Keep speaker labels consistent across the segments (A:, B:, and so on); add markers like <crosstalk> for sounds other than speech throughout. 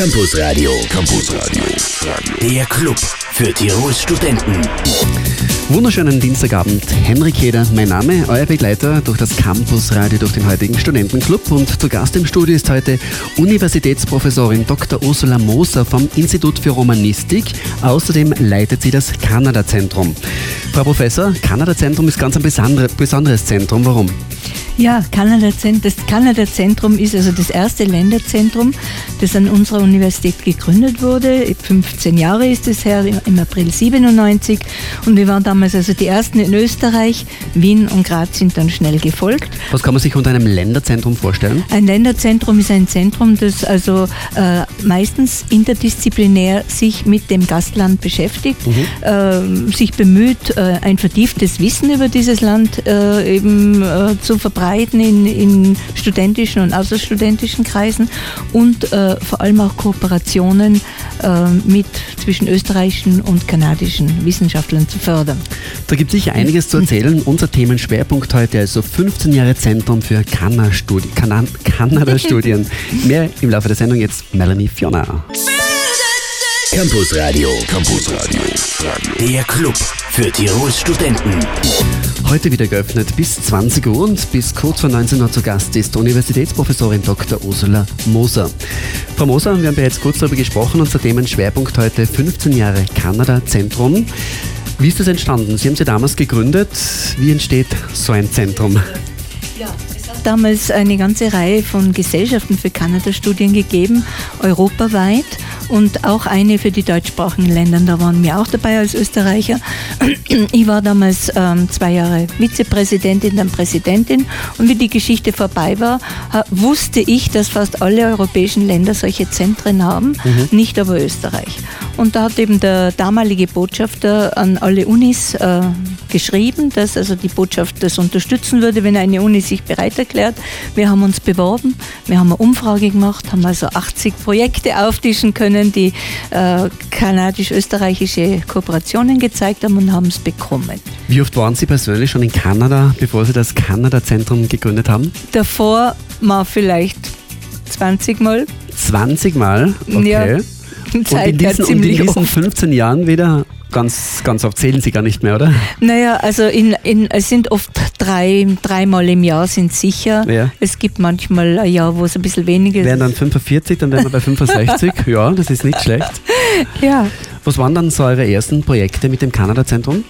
A: Campus Radio. Campus Radio. Der Club für Tirols Studenten.
B: Wunderschönen Dienstagabend. Henrik Heder, mein Name, euer Begleiter durch das Campusradio durch den heutigen Studentenclub. Und zu Gast im Studio ist heute Universitätsprofessorin Dr. Ursula Moser vom Institut für Romanistik. Außerdem leitet sie das Kanada-Zentrum. Frau Professor, Kanada-Zentrum ist ganz ein besonderes Zentrum. Warum?
C: Ja, Kanada, das Kanada-Zentrum ist also das erste Länderzentrum, das an unserer Universität gegründet wurde. 15 Jahre ist es her, im April 97. Und wir waren damals also die ersten in Österreich. Wien und Graz sind dann schnell gefolgt.
B: Was kann man sich unter einem Länderzentrum vorstellen?
C: Ein Länderzentrum ist ein Zentrum, das also äh, meistens interdisziplinär sich mit dem Gastland beschäftigt, mhm. äh, sich bemüht, ein vertieftes Wissen über dieses Land äh, eben äh, zu verbreiten in, in studentischen und außerstudentischen Kreisen und äh, vor allem auch Kooperationen äh, mit zwischen österreichischen und kanadischen Wissenschaftlern zu fördern.
B: Da gibt es sicher einiges zu erzählen. Unser Themenschwerpunkt heute also 15 Jahre Zentrum für Kanada-Studien. <laughs> Mehr im Laufe der Sendung jetzt Melanie Fiona.
A: Campus Radio. Campus Radio. Der Club für Tirols Studenten.
B: Heute wieder geöffnet bis 20 Uhr und bis kurz vor 19 Uhr zu Gast ist Universitätsprofessorin Dr. Ursula Moser. Frau Moser, wir haben jetzt kurz darüber gesprochen, unser Themenschwerpunkt heute 15 Jahre Kanada-Zentrum. Wie ist das entstanden? Sie haben sie damals gegründet. Wie entsteht so ein Zentrum?
C: Ja, es hat damals eine ganze Reihe von Gesellschaften für Kanada-Studien gegeben, europaweit und auch eine für die deutschsprachigen Länder. Da waren wir auch dabei als Österreicher. Ich war damals ähm, zwei Jahre Vizepräsidentin, dann Präsidentin und wie die Geschichte vorbei war, wusste ich, dass fast alle europäischen Länder solche Zentren haben, mhm. nicht aber Österreich. Und da hat eben der damalige Botschafter an alle Unis äh, geschrieben, dass also die Botschaft das unterstützen würde, wenn eine Uni sich bereit erklärt. Wir haben uns beworben, wir haben eine Umfrage gemacht, haben also 80 Projekte auftischen können, die äh, kanadisch-österreichische Kooperationen gezeigt haben und haben es bekommen.
B: Wie oft waren Sie persönlich schon in Kanada, bevor Sie das Kanada-Zentrum gegründet haben?
C: Davor mal vielleicht 20 Mal.
B: 20 Mal? Okay. Ja. Und in diesen, und in diesen 15 Jahren wieder ganz, ganz oft zählen Sie gar nicht mehr, oder?
C: Naja, also in, in, es sind oft drei, dreimal im Jahr sind sicher. Ja. Es gibt manchmal ein Jahr, wo es ein bisschen weniger ist.
B: Wären dann 45, dann wären wir bei 65. <laughs> ja, das ist nicht schlecht.
C: Ja.
B: Was waren dann so eure ersten Projekte mit dem Kanada-Zentrum?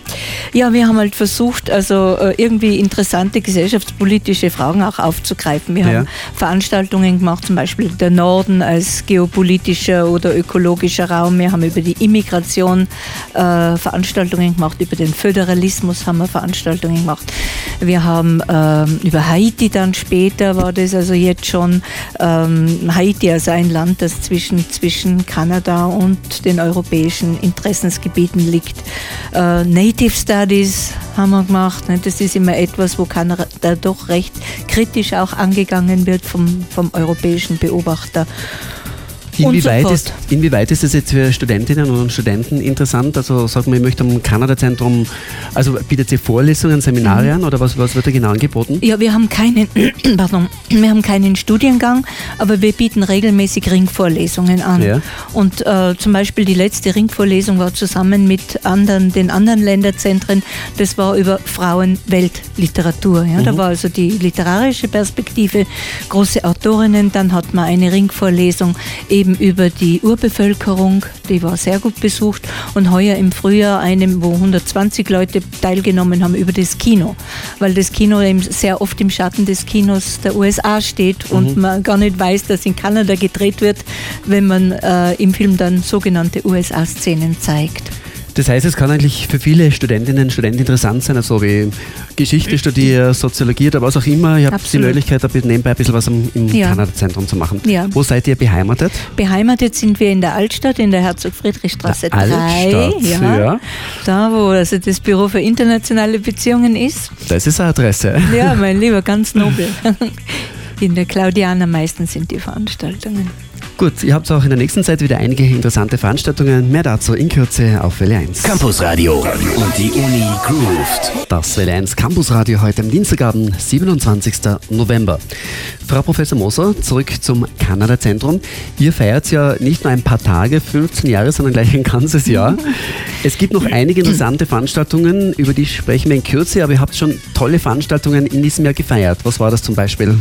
C: Ja, wir haben halt versucht, also äh, irgendwie interessante gesellschaftspolitische Fragen auch aufzugreifen. Wir ja. haben Veranstaltungen gemacht, zum Beispiel der Norden als geopolitischer oder ökologischer Raum. Wir haben über die Immigration äh, Veranstaltungen gemacht, über den Föderalismus haben wir Veranstaltungen gemacht. Wir haben ähm, über Haiti dann später, war das also jetzt schon ähm, Haiti als ein Land, das zwischen, zwischen Kanada und den europäischen politischen Interessensgebieten liegt. Äh, Native Studies haben wir gemacht. Ne? Das ist immer etwas, wo Kanada doch recht kritisch auch angegangen wird vom, vom europäischen Beobachter.
B: Inwieweit, ist, inwieweit ist das jetzt für Studentinnen und Studenten interessant? Also sagen wir, ich möchte am Kanada-Zentrum, also bietet ihr Vorlesungen, Seminare mhm. an oder was, was wird da genau angeboten?
C: Ja, wir haben keinen, <clears throat> pardon, wir haben keinen Studiengang, aber wir bieten regelmäßig Ringvorlesungen an. Ja. Und äh, zum Beispiel die letzte Ringvorlesung war zusammen mit anderen, den anderen Länderzentren, das war über Frauenweltliteratur. Ja? Mhm. Da war also die literarische Perspektive, große Autorinnen, dann hat man eine Ringvorlesung eben über die Urbevölkerung, die war sehr gut besucht und heuer im Frühjahr eine, wo 120 Leute teilgenommen haben über das Kino, weil das Kino eben sehr oft im Schatten des Kinos der USA steht und mhm. man gar nicht weiß, dass in Kanada gedreht wird, wenn man äh, im Film dann sogenannte USA-Szenen zeigt.
B: Das heißt, es kann eigentlich für viele Studentinnen und Studenten interessant sein, also wie Geschichte studiert, Soziologie oder was auch immer. Ihr habt die Möglichkeit, nebenbei ein bisschen was im, im ja. Kanada-Zentrum zu machen. Ja. Wo seid ihr beheimatet?
C: Beheimatet sind wir in der Altstadt, in der Herzog-Friedrich-Straße 3.
B: Altstadt, ja. ja.
C: Da, wo also das Büro für internationale Beziehungen ist.
B: Das ist eine Adresse.
C: Ja, mein <laughs> Lieber, ganz nobel. In der Claudiana meistens sind die Veranstaltungen.
B: Gut, ihr habt auch in der nächsten Zeit wieder einige interessante Veranstaltungen. Mehr dazu in Kürze auf Welle 1.
A: Campusradio und die Uni grooved.
B: Das Welle 1 Campusradio heute am Dienstagabend, 27. November. Frau Professor Moser, zurück zum Kanada-Zentrum. Ihr feiert ja nicht nur ein paar Tage, 15 Jahre, sondern gleich ein ganzes Jahr. <laughs> Es gibt noch einige interessante Veranstaltungen, über die sprechen wir in Kürze, aber ihr habt schon tolle Veranstaltungen in diesem Jahr gefeiert. Was war das zum Beispiel?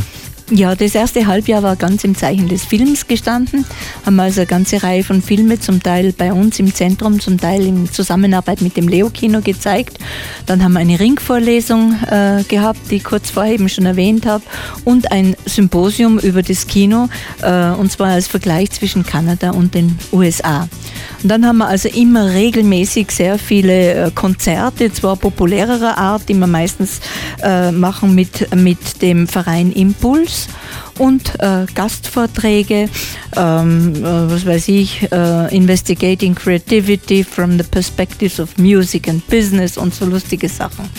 C: Ja, das erste Halbjahr war ganz im Zeichen des Films gestanden. Haben also eine ganze Reihe von Filmen, zum Teil bei uns im Zentrum, zum Teil in Zusammenarbeit mit dem Leo-Kino gezeigt. Dann haben wir eine Ringvorlesung äh, gehabt, die ich kurz vorher eben schon erwähnt habe, und ein Symposium über das Kino, äh, und zwar als Vergleich zwischen Kanada und den USA. Und dann haben wir also immer regelmäßig sehr viele äh, Konzerte, zwar populärerer Art, die wir meistens äh, machen mit, mit dem Verein Impuls und äh, Gastvorträge, ähm, äh, was weiß ich, äh, Investigating Creativity from the Perspectives of Music and Business und so lustige Sachen.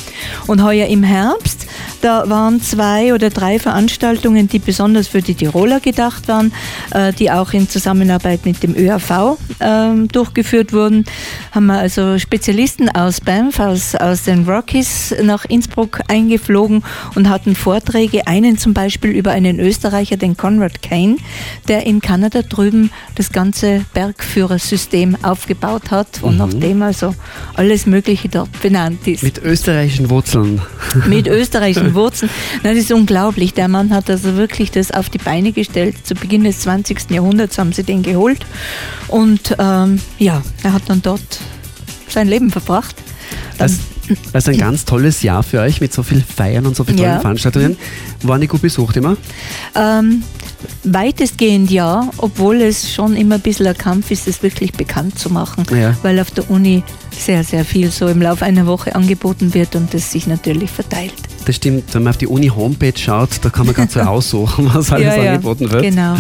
C: Und heuer im Herbst, da waren zwei oder drei Veranstaltungen, die besonders für die Tiroler gedacht waren, äh, die auch in Zusammenarbeit mit dem ÖAV ähm, durchgeführt wurden. Haben wir also Spezialisten aus Banff, aus, aus den Rockies nach Innsbruck eingeflogen und hatten Vorträge, einen zum Beispiel über einen Österreicher, den Conrad Kane, der in Kanada drüben das ganze Bergführersystem aufgebaut hat und
B: Mhm.
C: nachdem also alles Mögliche dort benannt ist.
B: Mit österreichischen Wurzeln.
C: Mit österreichischen Wurzeln. Das ist unglaublich. Der Mann hat also wirklich das auf die Beine gestellt. Zu Beginn des 20. Jahrhunderts haben sie den geholt. Und ähm, ja, er hat dann dort sein Leben verbracht. Dann,
B: das ist ein ganz tolles Jahr für euch mit so viel Feiern und so vielen tollen
C: Ja.
B: Veranstaltungen. Waren die gut besucht immer?
C: ähm, weitestgehend ja, obwohl es schon immer ein bisschen ein Kampf ist, es wirklich bekannt zu machen,
B: Ja.
C: weil auf der Uni sehr, sehr viel so im Laufe einer Woche angeboten wird und das sich natürlich verteilt.
B: Das stimmt, wenn man auf die Uni-Homepage schaut, da kann man ganz so <laughs> aussuchen, was alles angeboten wird.
C: Genau.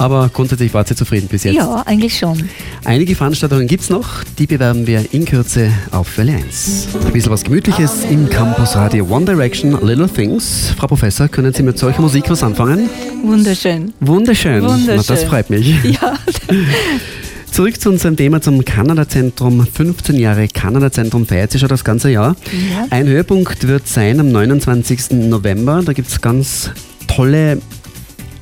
B: Aber grundsätzlich wart ihr zufrieden bis jetzt.
C: Ja, eigentlich schon.
B: Einige Veranstaltungen gibt es noch, die bewerben wir in Kürze auf Welle 1. Ein bisschen was Gemütliches im Campus Radio One Direction, Little Things. Frau Professor, können Sie mit solcher Musik was anfangen?
C: Wunderschön.
B: Wunderschön.
C: Wunderschön.
B: Na, das freut mich.
C: Ja, <laughs>
B: Zurück zu unserem Thema zum Kanada-Zentrum. 15 Jahre Kanada-Zentrum feiert sich schon das ganze Jahr.
C: Ja.
B: Ein Höhepunkt wird sein am 29. November. Da gibt es ganz tolle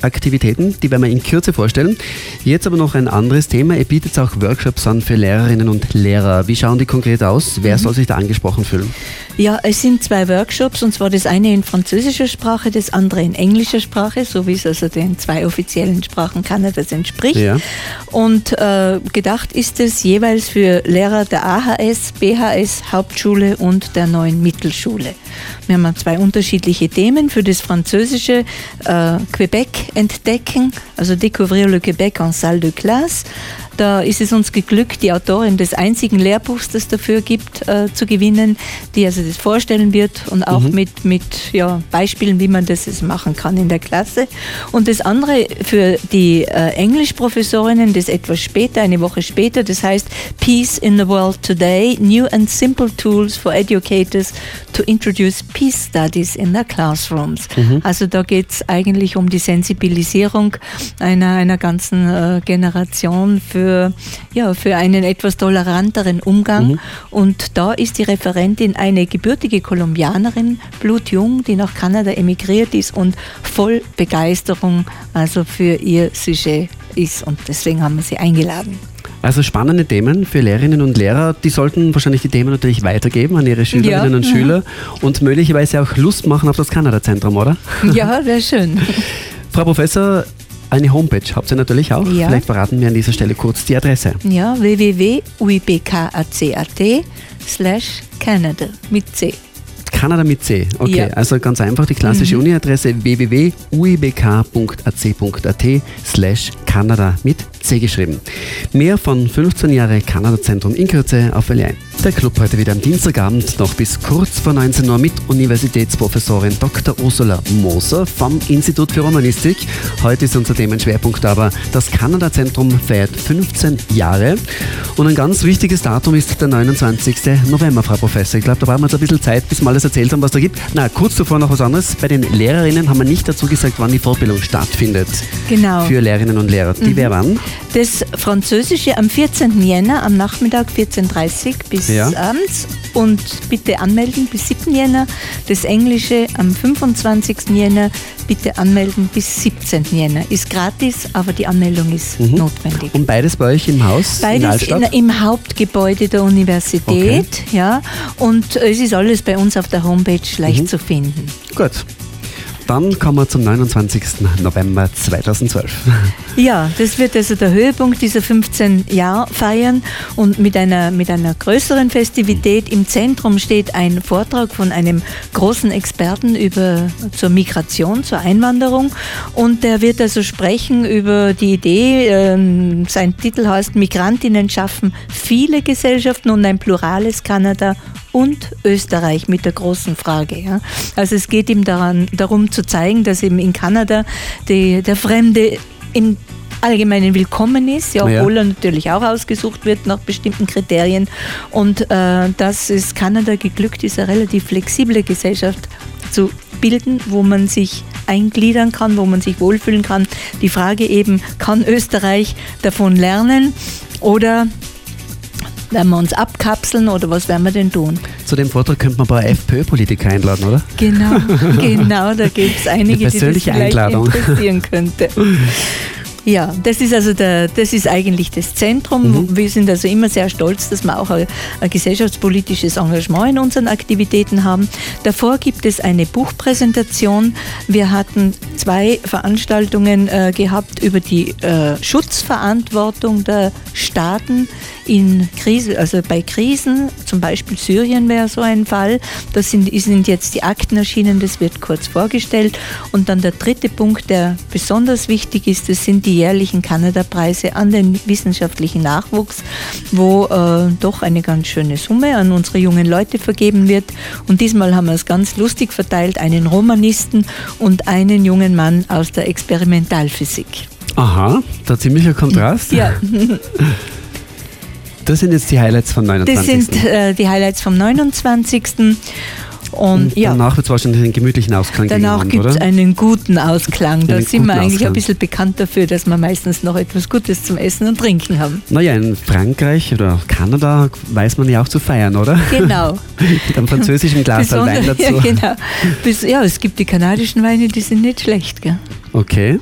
B: Aktivitäten, die werden wir in Kürze vorstellen. Jetzt aber noch ein anderes Thema. Ihr bietet auch Workshops an für Lehrerinnen und Lehrer. Wie schauen die konkret aus? Wer soll sich da angesprochen fühlen?
C: Ja, es sind zwei Workshops und zwar das eine in französischer Sprache, das andere in englischer Sprache, so wie es also den zwei offiziellen Sprachen Kanadas entspricht.
B: Ja.
C: Und äh, gedacht ist es jeweils für Lehrer der AHS, BHS, Hauptschule und der neuen Mittelschule. Wir haben zwei unterschiedliche Themen. Für das Französische äh, Quebec entdecken, also Découvrir le Québec en salle de classe. Da ist es uns geglückt, die Autorin des einzigen Lehrbuchs, das dafür gibt, äh, zu gewinnen, die also das vorstellen wird und auch mit, mit ja, Beispielen, wie man das jetzt machen kann in der Klasse. Und das andere für die äh, Englischprofessorinnen, das etwas später, eine Woche später, das heißt Peace in the World Today, New and Simple Tools for Educators to Introduce Peace Studies in their Classrooms. Also da geht es eigentlich um die Sensibilisierung einer, einer ganzen äh, Generation für, ja, für einen etwas toleranteren Umgang. Und da ist die Referentin eine gebürtige Kolumbianerin, blutjung, die nach Kanada emigriert ist und voll Begeisterung also für ihr Sujet ist. Und deswegen haben wir sie eingeladen.
B: Also spannende Themen für Lehrerinnen und Lehrer. Die sollten wahrscheinlich die Themen natürlich weitergeben an ihre Schülerinnen
C: Ja.
B: und Schüler <laughs> und möglicherweise auch Lust machen auf das Kanada-Zentrum, oder?
C: Ja, wäre schön.
B: Frau Professor, eine Homepage habt ihr natürlich auch.
C: Ja.
B: Vielleicht verraten wir an dieser Stelle kurz die Adresse.
C: Ja, www.uibkacat slash Canada mit C.
B: Kanada mit C. Okay,
C: Ja. Mhm.
B: also ganz einfach die klassische Uni-Adresse www.uibk.ac.at slash Kanada mit C geschrieben. Mehr von 15 Jahre Kanada-Zentrum in Kürze auf Welle 1. Der Club heute wieder am Dienstagabend noch bis kurz vor 19 Uhr mit Universitätsprofessorin Dr. Ursula Moser vom Institut für Romanistik. Heute ist unser Themenschwerpunkt aber das Kanada-Zentrum feiert 15 Jahre. Und ein ganz wichtiges Datum ist der 29. November, Frau Professor. Ich glaube, da brauchen wir uns ein bisschen Zeit, bis wir alles erzählt haben, was da gibt. Na, kurz zuvor noch was anderes. Bei den Lehrerinnen haben wir nicht dazu gesagt, wann die Fortbildung stattfindet.
C: Genau.
B: Für Lehrerinnen und Lehrer. Die mhm. wäre wann?
C: Das Französische am 14. Jänner, am Nachmittag 14.30 Uhr bis ja. abends und bitte anmelden bis 7. Jänner. Das Englische am 25. Jänner bitte anmelden bis 17. Jänner. Ist gratis, aber die Anmeldung ist mhm. notwendig.
B: Und beides bei euch im Haus?
C: Beides in in, im Hauptgebäude der Universität, okay. ja. Und es ist alles bei uns auf der Homepage leicht mhm. zu finden.
B: Gut. Dann kommen wir zum 29. November 2012.
C: Ja, das wird also der Höhepunkt dieser 15 Jahre feiern und mit einer, mit einer größeren Festivität. Im Zentrum steht ein Vortrag von einem großen Experten über, zur Migration, zur Einwanderung und der wird also sprechen über die Idee, äh, sein Titel heißt Migrantinnen schaffen viele Gesellschaften und ein plurales Kanada und Österreich mit der großen Frage. Ja. Also es geht ihm daran, darum zu zeigen, dass eben in Kanada die, der Fremde im Allgemeinen willkommen ist, ja, obwohl ja. er natürlich auch ausgesucht wird nach bestimmten Kriterien. Und äh, dass es Kanada geglückt ist, eine relativ flexible Gesellschaft zu bilden, wo man sich eingliedern kann, wo man sich wohlfühlen kann. Die Frage eben, kann Österreich davon lernen oder werden wir uns abkapseln oder was werden wir denn tun?
B: Zu dem Vortrag könnte man ein paar FPÖ-Politiker einladen, oder?
C: Genau, <laughs> genau, da gibt es einige,
B: die das vielleicht Einladung.
C: interessieren könnte. <laughs> Ja, das ist also der, das ist eigentlich das Zentrum. Mhm. Wir sind also immer sehr stolz, dass wir auch ein, ein, gesellschaftspolitisches Engagement in unseren Aktivitäten haben. Davor gibt es eine Buchpräsentation. Wir hatten zwei Veranstaltungen äh, gehabt über die äh, Schutzverantwortung der Staaten in Krise, also bei Krisen, zum Beispiel Syrien wäre so ein Fall. Da sind, sind jetzt die Akten erschienen, das wird kurz vorgestellt. Und dann der dritte Punkt, der besonders wichtig ist, das sind die jährlichen Kanada-Preise an den wissenschaftlichen Nachwuchs, wo äh, doch eine ganz schöne Summe an unsere jungen Leute vergeben wird. Und diesmal haben wir es ganz lustig verteilt, einen Romanisten und einen jungen Mann aus der Experimentalphysik.
B: Aha, da ziemlicher Kontrast.
C: Ja. <laughs>
B: Das sind jetzt die Highlights vom 29.
C: Das sind äh, die Highlights vom 29. Und, und
B: ja, danach wird es wahrscheinlich einen gemütlichen Ausklang
C: Danach gibt es einen guten Ausklang. Da sind wir eigentlich Ausklang. ein bisschen bekannt dafür, dass wir meistens noch etwas Gutes zum Essen und Trinken haben.
B: Naja, in Frankreich oder Kanada weiß man ja auch zu feiern, oder?
C: Genau. <laughs>
B: Mit einem französischen Glas Wein dazu.
C: Ja, genau. ja, es gibt die kanadischen Weine, die sind nicht schlecht. Gell?
B: Okay.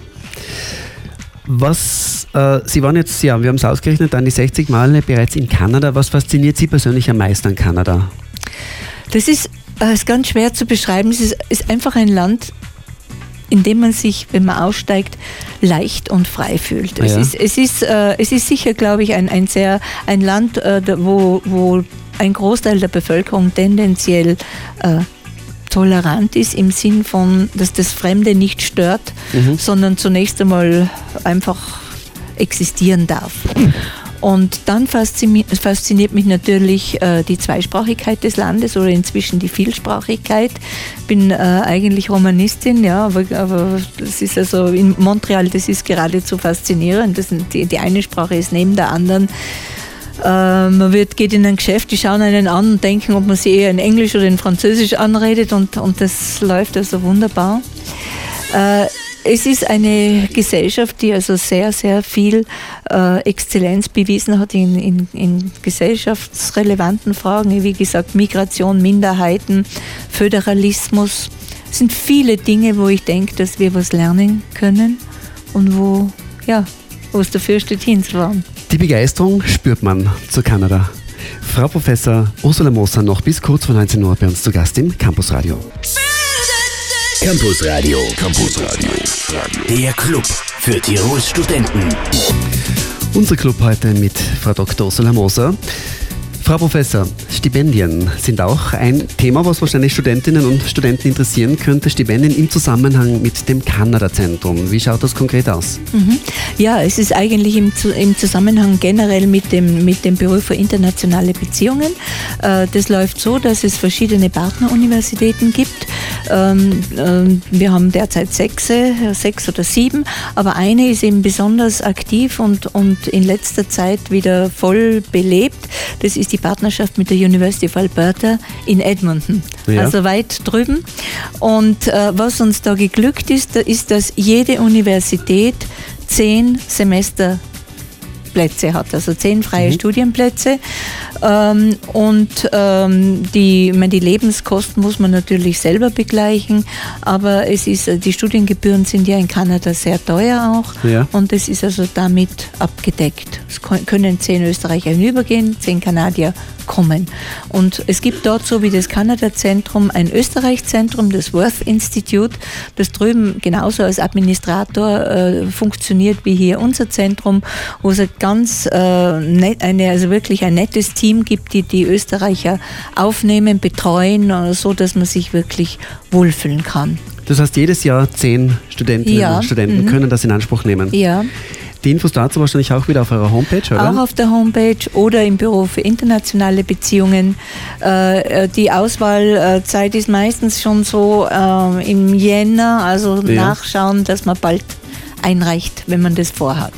B: Was, äh, Sie waren jetzt, ja, wir haben es ausgerechnet, an die 60 Male bereits in Kanada. Was fasziniert Sie persönlich am meisten an Kanada?
C: Das ist, äh, ist ganz schwer zu beschreiben. Es ist, ist einfach ein Land, in dem man sich, wenn man aussteigt, leicht und frei fühlt. Es, ja. ist, es, ist, äh, es ist sicher, glaube ich, ein, ein, sehr, ein Land, äh, wo, wo ein Großteil der Bevölkerung tendenziell äh, tolerant ist im Sinn von, dass das Fremde nicht stört, mhm. sondern zunächst einmal einfach existieren darf. Und dann fasziniert mich natürlich äh, die Zweisprachigkeit des Landes oder inzwischen die Vielsprachigkeit. Ich bin äh, eigentlich Romanistin, ja, aber, aber, das ist also in Montreal, das ist geradezu faszinierend. Das, die, die eine Sprache ist neben der anderen man wird, geht in ein Geschäft, die schauen einen an und denken, ob man sie eher in Englisch oder in Französisch anredet und, und das läuft also wunderbar. Äh, es ist eine Gesellschaft, die also sehr, sehr viel äh, Exzellenz bewiesen hat in, in, in, gesellschaftsrelevanten Fragen, wie gesagt Migration, Minderheiten, Föderalismus. Es sind viele Dinge, wo ich denke, dass wir was lernen können und wo, ja, wo es dafür steht, hinzufahren.
B: Die Begeisterung spürt man zu Kanada. Frau Professor Ursula Moser noch bis kurz vor 19 Uhr bei uns zu Gast im Campus Radio.
A: Campus Radio. Campus Radio. Der Club für Tirols Studenten.
B: Unser Club heute mit Frau Dr. Ursula Moser. Frau Professor, Stipendien sind auch ein Thema, was wahrscheinlich Studentinnen und Studenten interessieren könnte. Stipendien im Zusammenhang mit dem Kanada-Zentrum. Wie schaut das konkret aus?
C: Mhm. Ja, es ist eigentlich im, im, Zusammenhang generell mit dem, mit dem Büro für internationale Beziehungen. Äh, das läuft so, dass es verschiedene Partneruniversitäten gibt. Ähm, ähm, wir haben derzeit sechs, sechs oder sieben, aber eine ist eben besonders aktiv und, und in letzter Zeit wieder voll belebt. Das ist die Partnerschaft mit der University of Alberta in Edmonton, ja. also weit drüben. Und äh, was uns da geglückt ist, ist, dass jede Universität zehn Semester Plätze hat, also zehn freie mhm. Studienplätze. Ähm, und ähm, die, meine, die Lebenskosten muss man natürlich selber begleichen, aber es ist, die Studiengebühren sind ja in Kanada sehr teuer auch ja. und es ist also damit abgedeckt. Es können zehn Österreicher hinübergehen, zehn Kanadier kommen. Und es gibt dort, so wie das Kanada-Zentrum, ein Österreich-Zentrum, das Worth Institute, das drüben genauso als Administrator äh, funktioniert wie hier unser Zentrum, wo es ganz äh, net, eine, also wirklich ein nettes Team gibt, die die Österreicher aufnehmen, betreuen, äh, so dass man sich wirklich wohlfühlen kann.
B: Das heißt, jedes Jahr zehn Studentinnen ja. und Studenten mhm. können das in Anspruch nehmen.
C: Ja.
B: Die Infos dazu wahrscheinlich auch wieder auf eurer Homepage, oder?
C: Auch auf der Homepage oder im Büro für internationale Beziehungen. Äh, äh, die Auswahlzeit ist meistens schon so äh, im Jänner, also ja. nachschauen, dass man bald einreicht, wenn man das vorhat.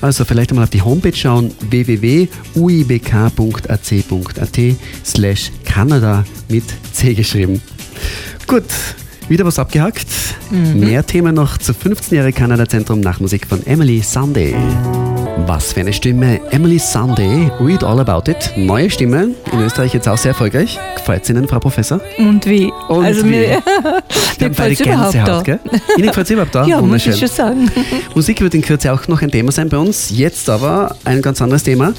B: Also vielleicht einmal auf die Homepage schauen, www.uibk.ac.at slash Kanada mit C geschrieben. Gut, wieder was abgehakt. Mhm. Mehr Themen noch zu 15 Jahre Kanada-Zentrum nach Musik von Emily Sunday. Was für eine Stimme. Emily Sunday, Read All About It. Neue Stimme, in Österreich jetzt auch sehr erfolgreich. Gefällt es Ihnen, Frau Professor?
C: Und wie?
B: Und also wie? Mir,
C: mir <laughs> gefällt überhaupt da.
B: Gell? Ihnen gefällt es überhaupt da? <laughs>
C: Ja, muss ich schon sagen. <laughs>
B: Musik wird in Kürze auch noch ein Thema sein bei uns. Jetzt aber ein ganz anderes Thema.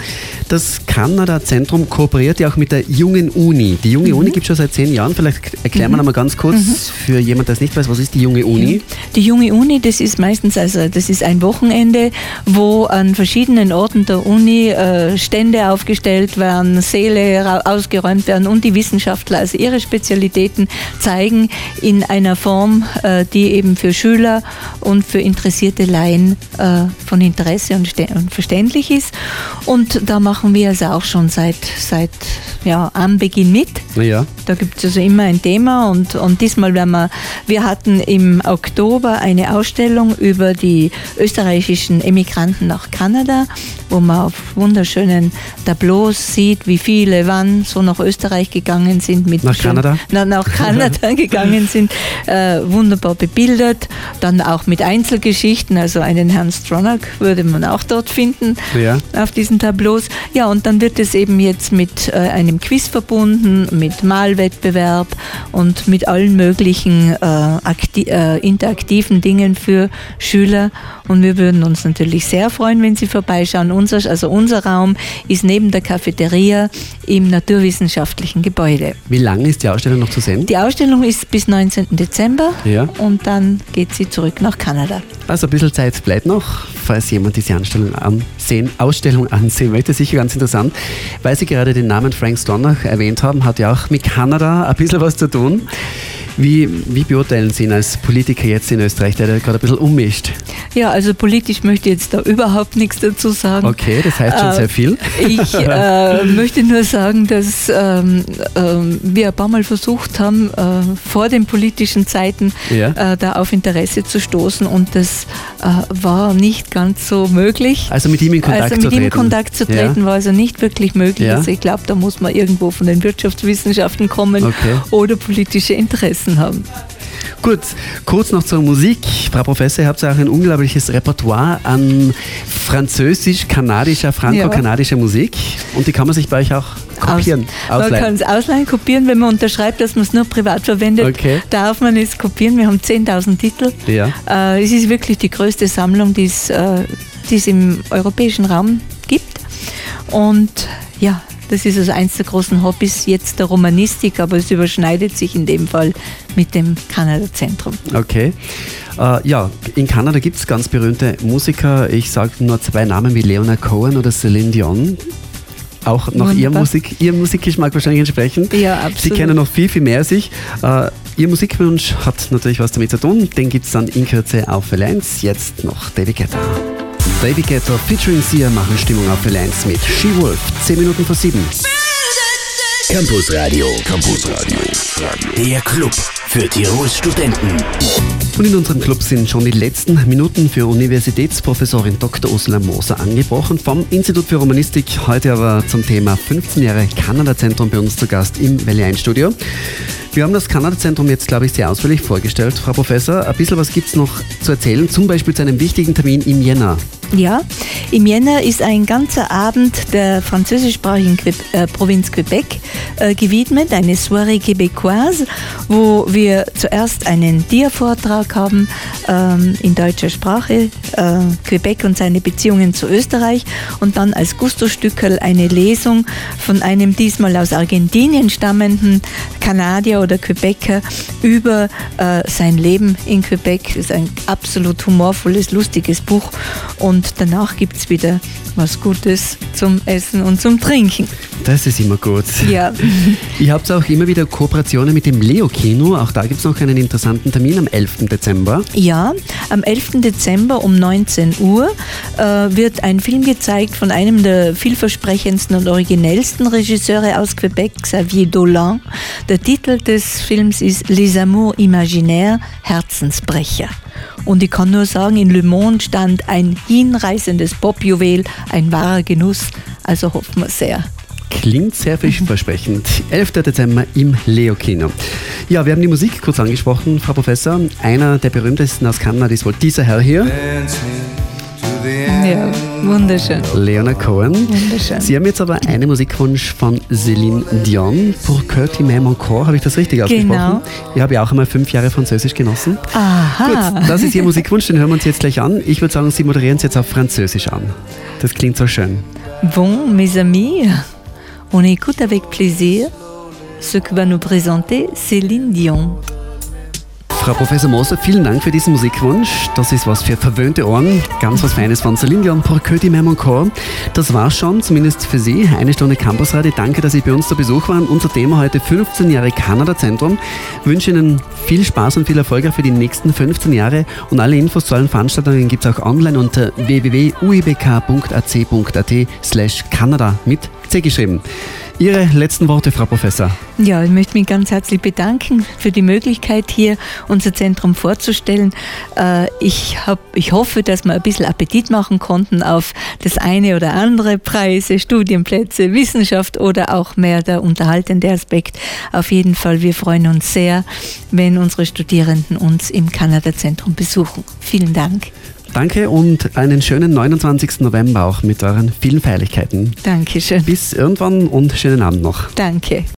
B: Das Kanada-Zentrum kooperiert ja auch mit der Jungen Uni. Die Junge mhm. Uni gibt es schon seit zehn Jahren. Vielleicht erklären wir mhm. noch mal ganz kurz mhm. für jemanden, der es nicht weiß, was ist die Junge Uni?
C: Die Junge Uni, das ist meistens also das ist ein Wochenende, wo an verschiedenen verschiedenen Orten der Uni äh, Stände aufgestellt werden, Säle ausgeräumt werden und die Wissenschaftler also ihre Spezialitäten zeigen in einer Form, äh, die eben für Schüler und für interessierte Laien äh, von Interesse und, und, verständlich ist. Und da machen wir also auch schon seit, seit ja, am Beginn mit.
B: Ja.
C: Da gibt es also immer ein Thema und, und diesmal werden wir, wir hatten im Oktober eine Ausstellung über die österreichischen Emigranten nach Kanada wo man auf wunderschönen Tableaus sieht, wie viele wann so nach Österreich gegangen sind.
B: Mit nach Kanada?
C: Na, nach <laughs> Kanada <laughs> gegangen sind, äh, wunderbar bebildert. Dann auch mit Einzelgeschichten, also einen Herrn Stronach würde man auch dort finden ja. auf diesen Tableaus. Ja, und dann wird es eben jetzt mit äh, einem Quiz verbunden, mit Malwettbewerb und mit allen möglichen äh, äh interaktiven Dingen für Schüler. Und wir würden uns natürlich sehr freuen, wenn Sie vorbeischauen. Unser, also unser Raum ist neben der Cafeteria im naturwissenschaftlichen Gebäude.
B: Wie lange ist die Ausstellung noch zu sehen?
C: Die Ausstellung ist bis 19. Dezember ja. und dann geht sie zurück nach Kanada.
B: Also ein bisschen Zeit bleibt noch, falls jemand diese Ausstellung ansehen, Ausstellung ansehen möchte. Sicher ganz interessant. Weil Sie gerade den Namen Frank Stronach erwähnt haben, hat ja auch mit Kanada ein bisschen was zu tun. Wie, wie beurteilen Sie ihn als Politiker jetzt in Österreich, der da gerade ein bisschen ummischt?
C: Ja, also politisch möchte ich jetzt da überhaupt nichts dazu sagen.
B: Okay, das heißt schon äh, sehr viel.
C: Ich äh, <laughs> möchte nur sagen, dass ähm, äh, wir ein paar Mal versucht haben, äh, vor den politischen Zeiten ja. Äh, da auf Interesse zu stoßen und das äh, war nicht ganz so möglich.
B: Also mit ihm in Kontakt
C: also
B: zu treten?
C: mit ihm in Kontakt zu treten ja. war also nicht wirklich möglich. Ja. Also ich glaube, da muss man irgendwo von den Wirtschaftswissenschaften kommen okay. oder politische Interessen vergessen haben.
B: Gut, kurz noch zur Musik. Frau Professor, ihr habt ja auch ein unglaubliches Repertoire an französisch-kanadischer, franco-kanadischer ja. Musik und die kann man sich bei euch auch kopieren,
C: Aus, ausleihen. Man kann es ausleihen, kopieren, wenn man unterschreibt, dass man es nur privat verwendet, okay. darf man es kopieren. Wir haben 10.000 Titel. Ja. Äh, es ist wirklich die größte Sammlung, die äh, es im europäischen Raum gibt. Und ja, das ist also eins der großen Hobbys jetzt der Romanistik, aber es überschneidet sich in dem Fall mit dem Kanada-Zentrum.
B: Okay. Äh, ja, in Kanada gibt es ganz berühmte Musiker. Ich sage nur zwei Namen wie Leonard Cohen oder Celine Dion. auch nach Ihrem, Musik, Ihrem Musikgeschmack wahrscheinlich entsprechend.
C: Ja, absolut.
B: Sie kennen noch viel, viel mehr als ich. Äh, Ihr Musikwunsch hat natürlich was damit zu tun. Den gibt es dann in Kürze auf Welle 1. Jetzt noch David Guetta. David Guetta featuring Sia machen Stimmung auf Welle 1 mit She Wolf. 10 Minuten vor 7.
A: Campus Radio. Campus Radio. Der Club für Tirols Studenten.
B: Und in unserem Club sind schon die letzten Minuten für Universitätsprofessorin Dr. Ursula Moser angebrochen vom Institut für Romanistik. Heute aber zum Thema 15 Jahre Kanada-Zentrum bei uns zu Gast im Welle 1 Studio. Wir haben das Kanada-Zentrum jetzt, glaube ich, sehr ausführlich vorgestellt, Frau Professor. Ein bisschen was gibt es noch zu erzählen, zum Beispiel zu einem wichtigen Termin im Jänner.
C: Ja, im Jänner ist ein ganzer Abend der französischsprachigen äh, Provinz Quebec äh, gewidmet, eine Soirée québécoise, wo wir zuerst einen Dia-Vortrag haben ähm, in deutscher Sprache, äh, Quebec und seine Beziehungen zu Österreich und dann als Gusto-Stückel eine Lesung von einem diesmal aus Argentinien stammenden Kanadier oder Quebecer über äh, sein Leben in Quebec. Das ist ein absolut humorvolles, lustiges Buch und danach gibt es wieder was Gutes zum Essen und zum Trinken.
B: Das ist immer gut.
C: Ja. <laughs>
B: Ihr habt auch immer wieder Kooperationen mit dem Leo-Kino. Auch da gibt es noch einen interessanten Termin am 11. Dezember.
C: Ja, am 11. Dezember um 19 Uhr äh, wird ein Film gezeigt von einem der vielversprechendsten und originellsten Regisseure aus Quebec, Xavier Dolan. Der Titel des Films ist Les Amours Imaginaires, Herzensbrecher. Und ich kann nur sagen, in Le Monde stand ein hinreißendes Popjuwel, ein wahrer Genuss. Also hoffen wir sehr.
B: Klingt sehr vielversprechend. 11. Dezember im Leo-Kino. Ja, wir haben die Musik kurz angesprochen, Frau Professor. Einer der berühmtesten aus Kanada ist wohl dieser Herr hier.
C: Ja, wunderschön.
B: Leonard Cohen.
C: Wunderschön.
B: Sie haben jetzt aber einen Musikwunsch von Céline Dion. Pour que tu m'aimes encore, habe ich das richtig ausgesprochen?
C: Genau.
B: Ich habe ja auch einmal fünf Jahre Französisch genossen.
C: Aha.
B: Gut, das ist Ihr Musikwunsch, den hören wir uns jetzt gleich an. Ich würde sagen, Sie moderieren es jetzt auf Französisch an. Das klingt so schön.
C: Bon, mes amis, on écoute avec plaisir ce que va nous présenter Céline Dion.
B: Frau Professor Moser, vielen Dank für diesen Musikwunsch. Das ist was für verwöhnte Ohren. Ganz was Feines von Celine Dion, Pour que m'aimes encore. Das war's schon, zumindest für Sie. Eine Stunde Campusradio. Danke, dass Sie bei uns zu Besuch waren. Unser Thema heute 15 Jahre Kanada-Zentrum. Wünsche Ihnen viel Spaß und viel Erfolg für die nächsten 15 Jahre. Und alle Infos zu allen Veranstaltungen gibt es auch online unter www.uibk.ac.at slash Kanada mit C geschrieben. Ihre letzten Worte, Frau Professor.
C: Ja, ich möchte mich ganz herzlich bedanken für die Möglichkeit, hier unser Zentrum vorzustellen. Äh, ich, hab, ich hoffe, dass wir ein bisschen Appetit machen konnten auf das eine oder andere Preise, Studienplätze, Wissenschaft oder auch mehr der unterhaltende Aspekt. Auf jeden Fall, wir freuen uns sehr, wenn unsere Studierenden uns im Kanada-Zentrum besuchen. Vielen Dank.
B: Danke und einen schönen 29. November auch mit euren vielen Feierlichkeiten.
C: Dankeschön.
B: Bis irgendwann und schönen Abend noch.
C: Danke.